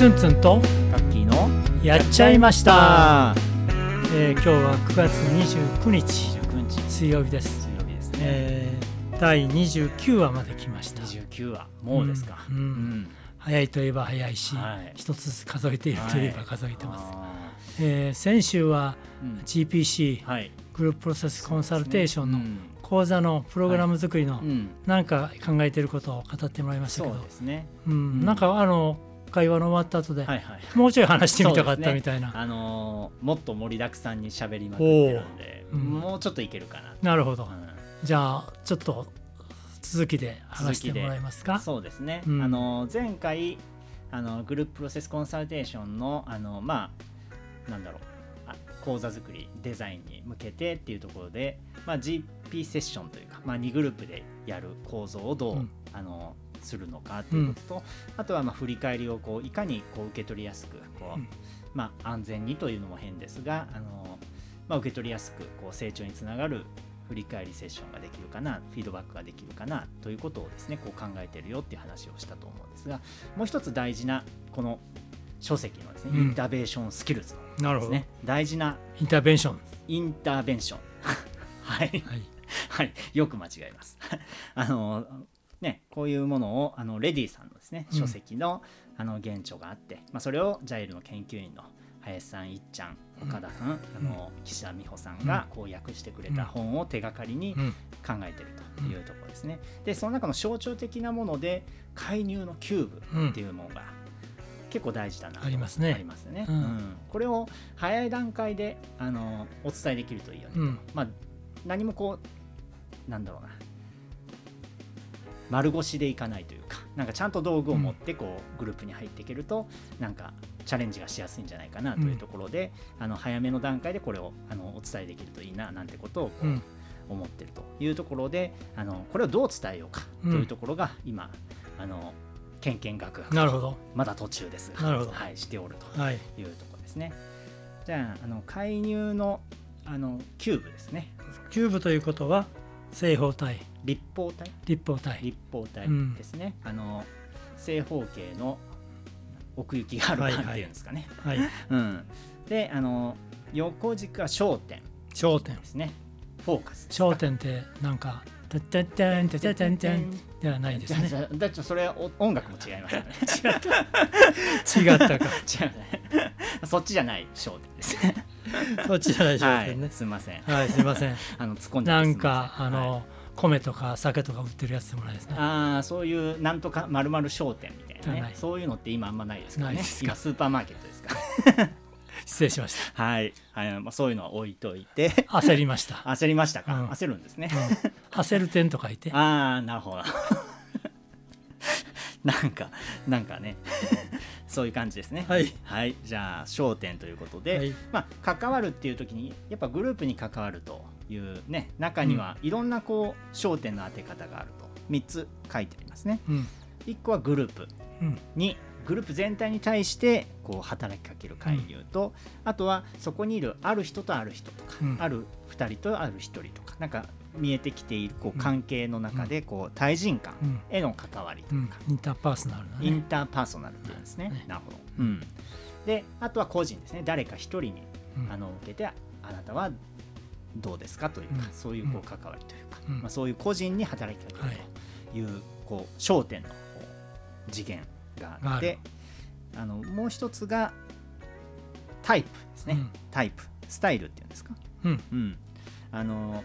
ツンツンとカッキーのやっちゃいました、あえー今日は9月29日19日。水曜日です、水曜日ですね、えー第29話まで来ました。29話もうですか。うん。うん。早いといえば早いし、はい。一つずつ数えているといえば数えてます、あえー先週はーうん GPC はい。グループプロセスコンサルテーションのうん。講座のプログラム作りのうん。なんか考えていることを語ってもらいましたけど。そうですね。うん。うん。なんかあの会話の終わった後で、はいはいもうちょい話してみたかったみたいな、あのーもっと盛りだくさんに喋りまくってるんで、うん。もうちょっといけるかな、なるほど、うん。じゃあちょっと続きで話してもらえますか？そうですね、うん。あの前回あのグループプロセスコンサルテーションのあのまあなんだろう。あ講座作りデザインに向けてっていうところで、まあ、GP セッションというか、まあ、2グループでやる構造をどう、うん。あのするのかっていうことと、あとはまあ振り返りをこういかにこう受け取りやすくこう、うん。まあ、安全にというのも変ですがあの、まあ、受け取りやすくこう成長につながる振り返りセッションができるかなフィードバックができるかなということをですねこう考えてるよっていう話をしたと思うんですがもう一つ大事なこの書籍のですね、うん。インターベーションスキルズなるほど、のですね大事なインターベンション、インターベンションはい。はい。はい、よく間違えます。あのね、こういうものをあのレディさんのですねうん。書籍の,、あの原著があって、まあ、それをジャイルの研究員の林さんいっちゃん岡田さん、あの岸田美穂さんがこう訳してくれた本を手がかりにうん。考えてるというところですね。でその中の象徴的なもので介入のキューブっていうものが結構大事だなとありますね。ありますね、うん。うん。これを早い段階であのお伝えできるといいよねうん。まあ、何もこうなんだろうな丸腰でいかないというかなんかちゃんと道具を持ってこうグループに入っていけるとなんかチャレンジがしやすいんじゃないかなというところで、あの早めの段階でこれをあのお伝えできるといいななんてことをこう、うん。思ってるというところであのこれをどう伝えようかというところが今、あのけんけんがくなるほど。まだ途中ですがなるほど。はい、しておるとはい。いうところですね。じゃああの介入のあのキューブですね。キューブということは正方体。立方体？立方体。立方体うん。ですね、あの正方形の奥行きがあるはいはい。感っていうんですかね、はい。うん、であの横軸は焦点焦点。ですね。フォーカス焦点ってなんかてってってんてってってんてんではないですね。だってそれはお音楽も違いますよね。違った。違ったか。違う。ねそっちじゃない焦点ですね そっちじゃない焦はい。すみません。はい、すいません。あの突っ込んじゃなんかせん。はい。あの米とか酒とか売ってるやつでもないですねああそういうなんとかまるまる商店みたいなね。そういうのって今あんまないですからね。ないですか？今スーパーマーケットですか？ら 失礼しましはい、はいまあ、そういうのは置いといて。た焦りました、焦りましたか、うん。焦るんですね、うん。焦る点と書いて。ああなるほど。なんかなんかねそういう感じですね。はい。はい、じゃあ焦点ということで、はい。まあ、関わるっていう時にやっぱグループに関わるというね中にはいろんなこう焦点の当て方があると。3つ書いてありますね。うん。1個はグループ。うん。にグループ全体に対してこう働きかける介入と、あとはそこにいるある人とある人とか、うん。ある2人とある1人とかなんか見えてきているこううん。関係の中でこう対人間うん。への関わりとういうん。か、インターパーソナルなインねターパーソナルっていうんですね。ね。なるほど、うん、であとは個人ですね。誰か一人にうん。あの受けてあなたはどうですかというか、うん。そういうこう関わりというか、うん。まあ、そういう個人に働きかけるという,、こう焦点のこう次元があってあのもう一つがタイプですね、うん。タイプ。スタイルっていうんですか、うん。うん、あの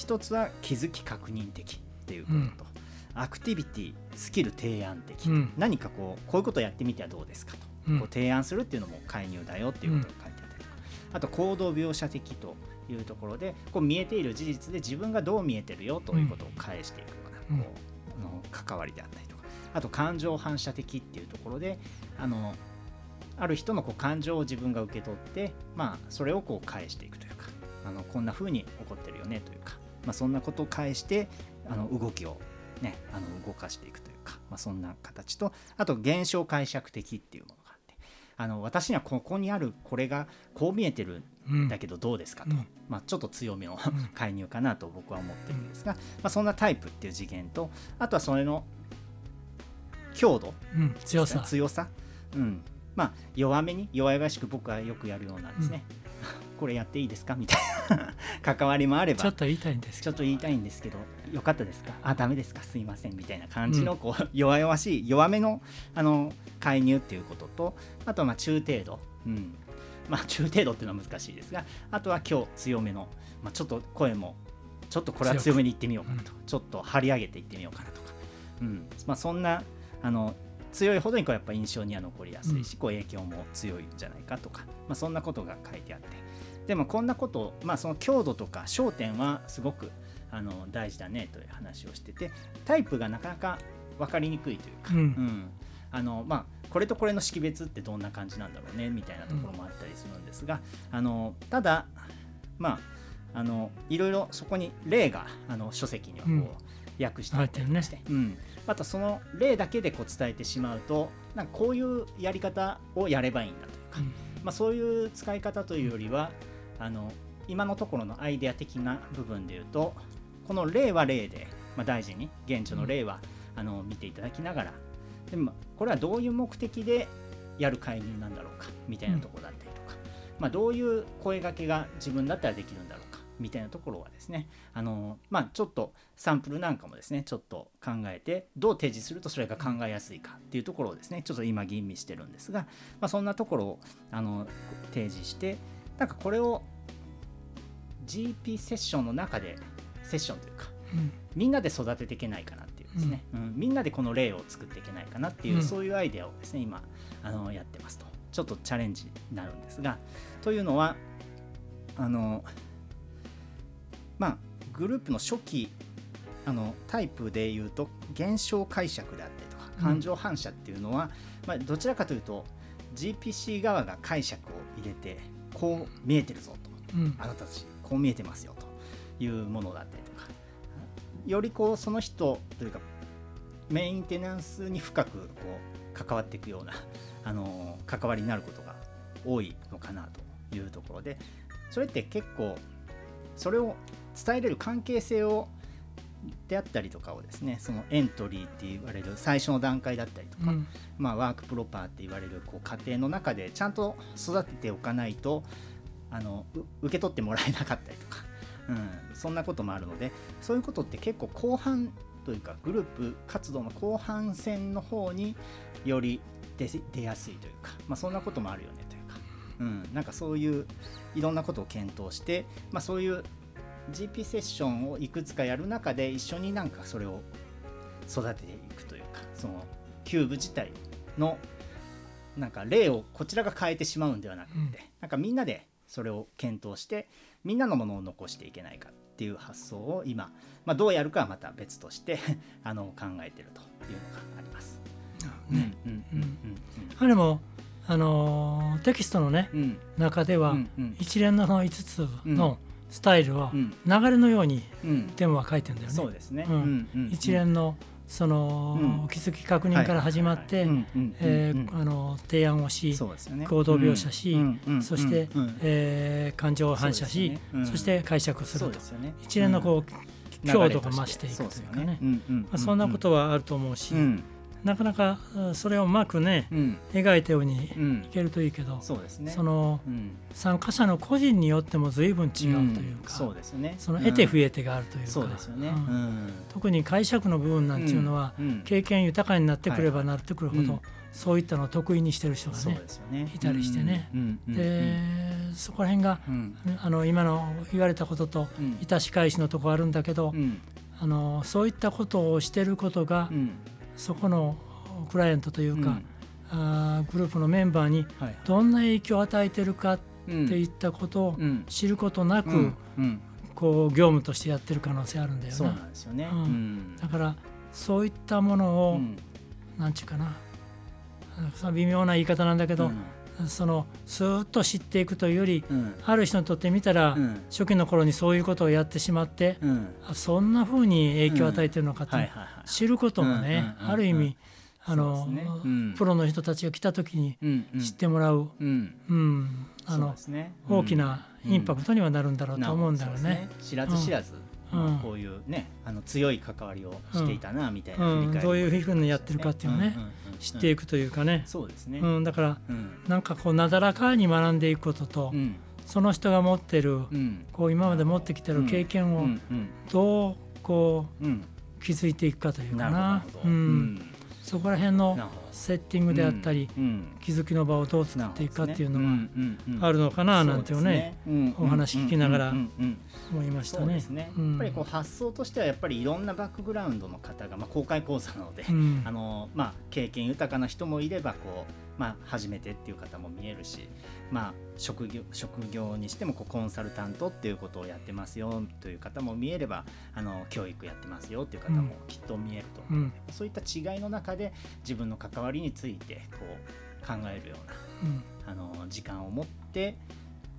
一つは気づき確認的っていうことと、アクティビティスキル提案的、うん。何かこうこういうことをやってみてはどうですかと、うん。こう提案するっていうのも介入だよっていうことが書いてあったりとか、あと行動描写的というところでこう見えている事実で自分がどう見えてるよということを返していくような、うん。こうあの関わりであったりとか。あと感情反射的っていうところであのある人のこう感情を自分が受け取って、まあ、それをこう返していくというかあのこんな風に起こってるよねというか、まあ、そんなことを返してあの動きを、ね、あの動かしていくというか、まあ、そんな形とあと現象解釈的っていうものがあってあの私にはここにあるこれがこう見えてるうん。んだけどどうですかと、うん。まあ、ちょっと強めのん。介入かなと僕は思ってるんですが、まあ、そんなタイプっていう次元とあとはそれの強度うん。強さ。強さ、うん。まあ弱めに弱々しく僕はよくやるようなですね、これやっていいですか？みたいな 関わりもあれば。ちょっと言いたいんですちょっと言いたいんですけど。よかったですか？あダメですか？すいませんみたいな感じのこう、弱々しい弱めのあの介入っていうこととあとはまあ中程度、うん。まあ、中程度っていうのは難しいですがあとは今日強めの、まあ、ちょっと声もちょっとこれは強めにいってみようかなと。か、ちょっと張り上げていってみようかなとか、うん。まあ、そんなあの強いほどにこうやっぱ印象には残りやすいし、こう影響も強いんじゃないかとか、まあ、そんなことが書いてあってでもこんなことまあその強度とか焦点はすごくあの大事だねという話をしててタイプがなかなか分かりにくいというか、うん。あのまあ、これとこれの識別ってどんな感じなんだろうねみたいなところもあったりするんですが、あのただまああのいろいろそこに例があの書籍にはこう、うん。訳してあったりして、うん、またその例だけでこう伝えてしまうとなんかこういうやり方をやればいいんだというか、まあ、そういう使い方というよりはあの今のところのアイデア的な部分で言うとこの例は例で、まあ、大事に現地の例は、あの見ていただきながらでもこれはどういう目的でやる介入なんだろうかみたいなところだったりとか、まあ、どういう声掛けが自分だったらできるんだろうかみたいなところはですねあの、まあ、ちょっとサンプルなんかもですねちょっと考えてどう提示するとそれが考えやすいかっていうところをですねちょっと今吟味してるんですが、まあ、そんなところをあの提示してなんかこれを GP セッションの中でセッションというかうん。みんなで育てていけないかなっていうですね、うん。みんなでこの例を作っていけないかなっていう、うん。そういうアイデアをですね今あのやってますと。ちょっとチャレンジになるんですがというのはあのまあグループの初期あのタイプでいうと現象解釈であったりとかうん。感情反射っていうのは、まあ、どちらかというと GPC 側が解釈を入れてこう見えてるぞと。うん。あなたたちこう見えてますよというものだったりとか。よりこうその人というかメインテナンスに深くこう関わっていくような あの関わりになることが多いのかなというところで。それって結構それを伝えれる関係性をであったりとかをですねそのエントリーって言われる最初の段階だったりとか、うん。まあ、ワークプロパーって言われるこう過程の中でちゃんと育てておかないとあのう受け取ってもらえなかったりとか、うん、そんなこともあるのでそういうことって結構後半というかグループ活動の後半戦の方により出出やすいというか、まあ、そんなこともあるよねというか、うん、なんかそういういろんなことを検討して、まあ、そういう GP セッションをいくつかやる中で一緒になんかそれを育てていくというかそのキューブ自体のなんか例をこちらが変えてしまうんではなくて、うん。なんかみんなでそれを検討してみんなのものを残していけないかっていう発想を今、まあ、どうやるかはまた別として あの考えてるというのがあります。ね。うんうんうんあれもあのーテキストのねうん。うん中では、うんうん。一連のその5つのスタイルはうん。流れのようにうん。テーマは書いてんだよね。そうですね。一連のその、うん。気づき確認から始まって、提案をし、ね。行動描写しそして、うんうんえー感情を反射しそ,、ね。うん。して解釈すると。ね。一連のこう、うん。強度が増していくというかね。ようんうん。まあ、そんなことはあると思うし、うんなかなかうんそれをうまくね、うん。描いたようにうんいけるといいけど、そうですね。そのうん。参加者の個人によっても随分違うというか、そうですよね。その得て増ええてがあるというか、そうですよね。うん。うん。特に解釈の部分なんていうのは、うん。経験豊かになってくればなってくるほど、うんそういったのを得意にしてる人がねね。いたりしてね。うんうんで、そこら辺がうん。あの今の言われたこととうん。致し返しのとこあるんだけど、うん。あのそういったことをしてることが、うんそこのクライアントというか、うん。あーグループのメンバーにはい。どんな影響を与えてるかってうん。いったことをうん。知ることなく、うん。うん。こう業務としてやってる可能性あるんだよそうななんですよね。だからそういったものを、うん。なんちゅうかな。微妙な言い方なんだけど、そのスーッと知っていくというよりうん。ある人にとってみたら、うん。初期の頃にそういうことをやってしまって、うん。あそんな風に影響を与えてるのかって、知ることもね、ある意味あの、ね。うん。プロの人たちが来た時に知ってもらう、大きなインパクトトにはなるんだろうと思うんだよね。知らず知らず。うんまあこういうねあの強い関わりをしていたなみたいなうん。どういうふうにやってるかっていうのねんんんん。知っていくというかね、そうですね。うん、だからうん。なんかこうなだらかに学んでいくことと、うん。その人が持ってるうん。こう今まで持ってきてる経験をうんうんどうこうんうん。う築いていくかというかな。そこら辺のセッティングであったり、うん気づきの場をどう作っていくかっていうのがあるるのかななんていうねお話聞きながら思いましたね。やっぱりこう発想としてはやっぱりいろんなバックグラウンドの方がまあ公開講座なので、うん。あのまあ経験豊かな人もいればこうまあ初めてっていう方も見えるし、まあ職業職業にしてもこうコンサルタントっていうことをやってますよという方も見えれば、あの教育やってますよっていう方もきっと見えると。う。ん。そういった違いの中で自分の関わりについてこう考えるようなうん。あの時間を持って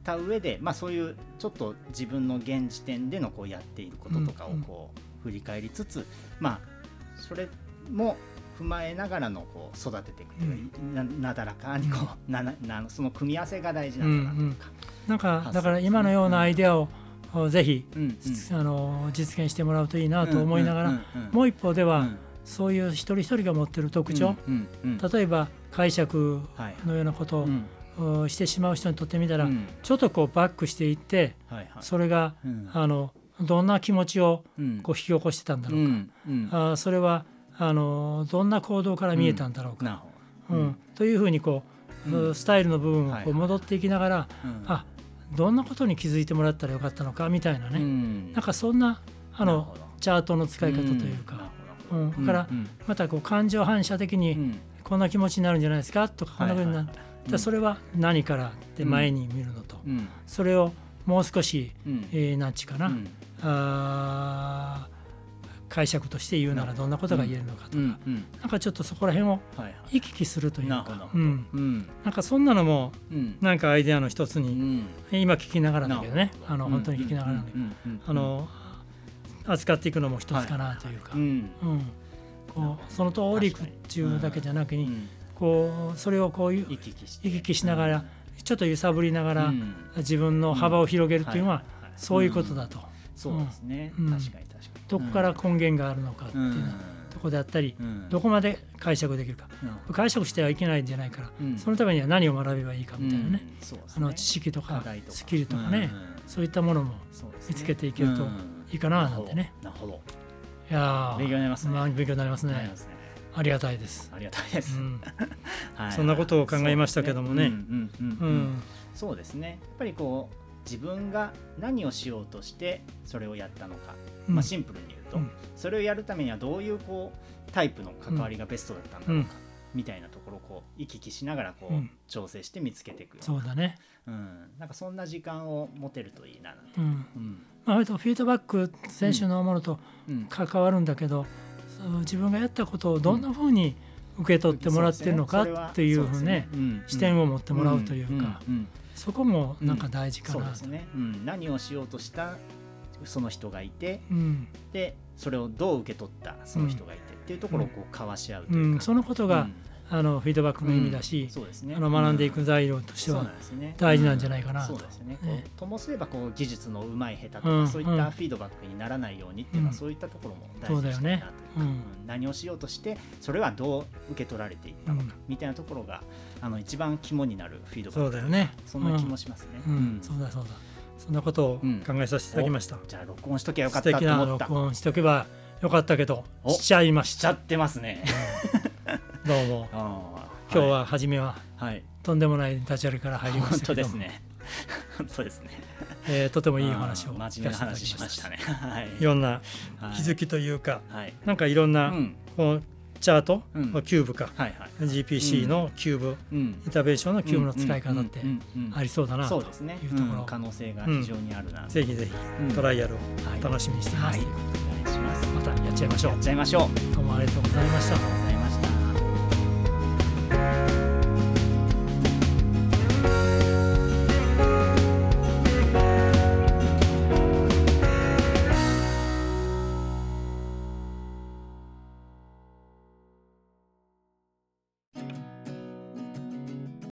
た上で、まあ、そういうちょっと自分の現時点でのこうやっていることとかをこう振り返りつつ、まあそれも踏まえながらのこう育てていくというか、ななだらかにこう、なななその組み合わせが大事なんだなというか。なんかだから今のようなアイデアをぜひうんうん。あの実現してもらうといいなと思いながらうんうんうん。もう一方ではうんそういう一人一人が持ってる特徴。うんうんうん。例えば解釈はいのようなことうんをしてしまう人にとってみたらうん。ちょっとこうバックしていってはいはい。それがうん。あのどんな気持ちをうん。こう引き起こしてたんだろうか。うんうん。あーそれはあのどんな行動から見えたんだろうか、なるほど。うん。というふうにこう、うん。スタイルの部分をはいこう戻っていきながら、うん。あどんなことに気づいてもらったらよかったのかみたいなね、うん。なんかそんなあのチャートの使い方というか、うんうんだからうんまたこう感情反射的にうん。こんな気持ちになるんじゃないですか？とかこんなふうになる、はそれは何からって前に見るのと、うん。それをもう少し、うん。えー、なんちゅうかな、うん。あー解釈として言うならど。んなことが言えるのかとか、うん。うん。なんかちょっとそこら辺をはいはい。行き来するというか、うん、うん。なんかそんなのもうん。なんかアイデアの一つに、うん。今聞きながらだけどね。あの本当に聞きながらあの扱っていくのも一つかなというか、うん。うん。こうその通りいくっていうだけじゃなくに、うんこうそれをこういう行き来しながら、ちょっと揺さぶりながら、うん。自分の幅を広げるというのは、そういうことだと、そうですね。うん。確かに確かに。どこから根源があるのかっていうところであったり、うん。どこまで解釈できるか。解釈してはいけないんじゃないから、うん。そのためには何を学べばいいかみたいなね、あの知識とかスキルとかね、うん。そういったものも見つけていけるとうんいいかななんてね、なるほど。いやー勉強になりますね。まあ勉強になりますね。ありがたいです、ありがたいです。そんなことを考えましたけどもね。そうですうんうんううんうん。ん。そうですね。やっぱりこう自分が何をしようとしてそれをやったのか、うん。まあ、シンプルに言うと、うん。それをやるためにはどういうこうタイプの関わりがベストだったんだろうか、みたいなところをこう行き来しながらこう、うん。調整して見つけていくようなそうだね、うん、なんかそんな時間を持てるといいななんて、うん。うんまあ、割とフィードバック選手のものとうん。関わるんだけど、そう自分がやったことをどんなふうに受け取ってもらってるのかっていうふうね視点を持ってもらうというか、ん。ん。そこもなんか大事かなと。ね、うん、何をしようとしたその人がいてうん。でそれをどう受け取ったその人がいて、っていうところをこう交わし合うというか、うん、そのことが、あのフィードバックの意味だし、そうですね。あの学んでいく材料としては大事なんじゃないかなと。そうですね。ともすればこう技術のうまい下手とか、うんそういったフィードバックにならないようにっていうのは、うん。そういったところも大事にしたいなと。いうか、何をしようとしてそれはどう受け取られていったのか、うんみたいなところがあの一番肝になるフィードバック。そうだよね。そんな気もしますね、うん。うん。そうだそうだ。そんなことを考えさせていただきました、じゃあ録音しときゃよかったと思った。な録音しておけばよかったけどおしちゃいまししちゃってますねどうも。今日は初めははい。とんでもない立ち上げから入りましたですね。本当ですね。えーとてもいいお話を真面目な話しましたね。はい。いろんなはい。気づきというか、はい。なんかいろんな、うん。こうチャート、うん。キューブか。はいはい。GPC のキューブ、うん。インターベーションのキューブの使い方ってありそうだなというところ。うん。可能性が非常にあるな。ぜひぜひうん。トライアルをはい楽しみにしてます、はい。お願いします。またやっちゃいましょう。やっちゃいましょう。どうもありがとうございました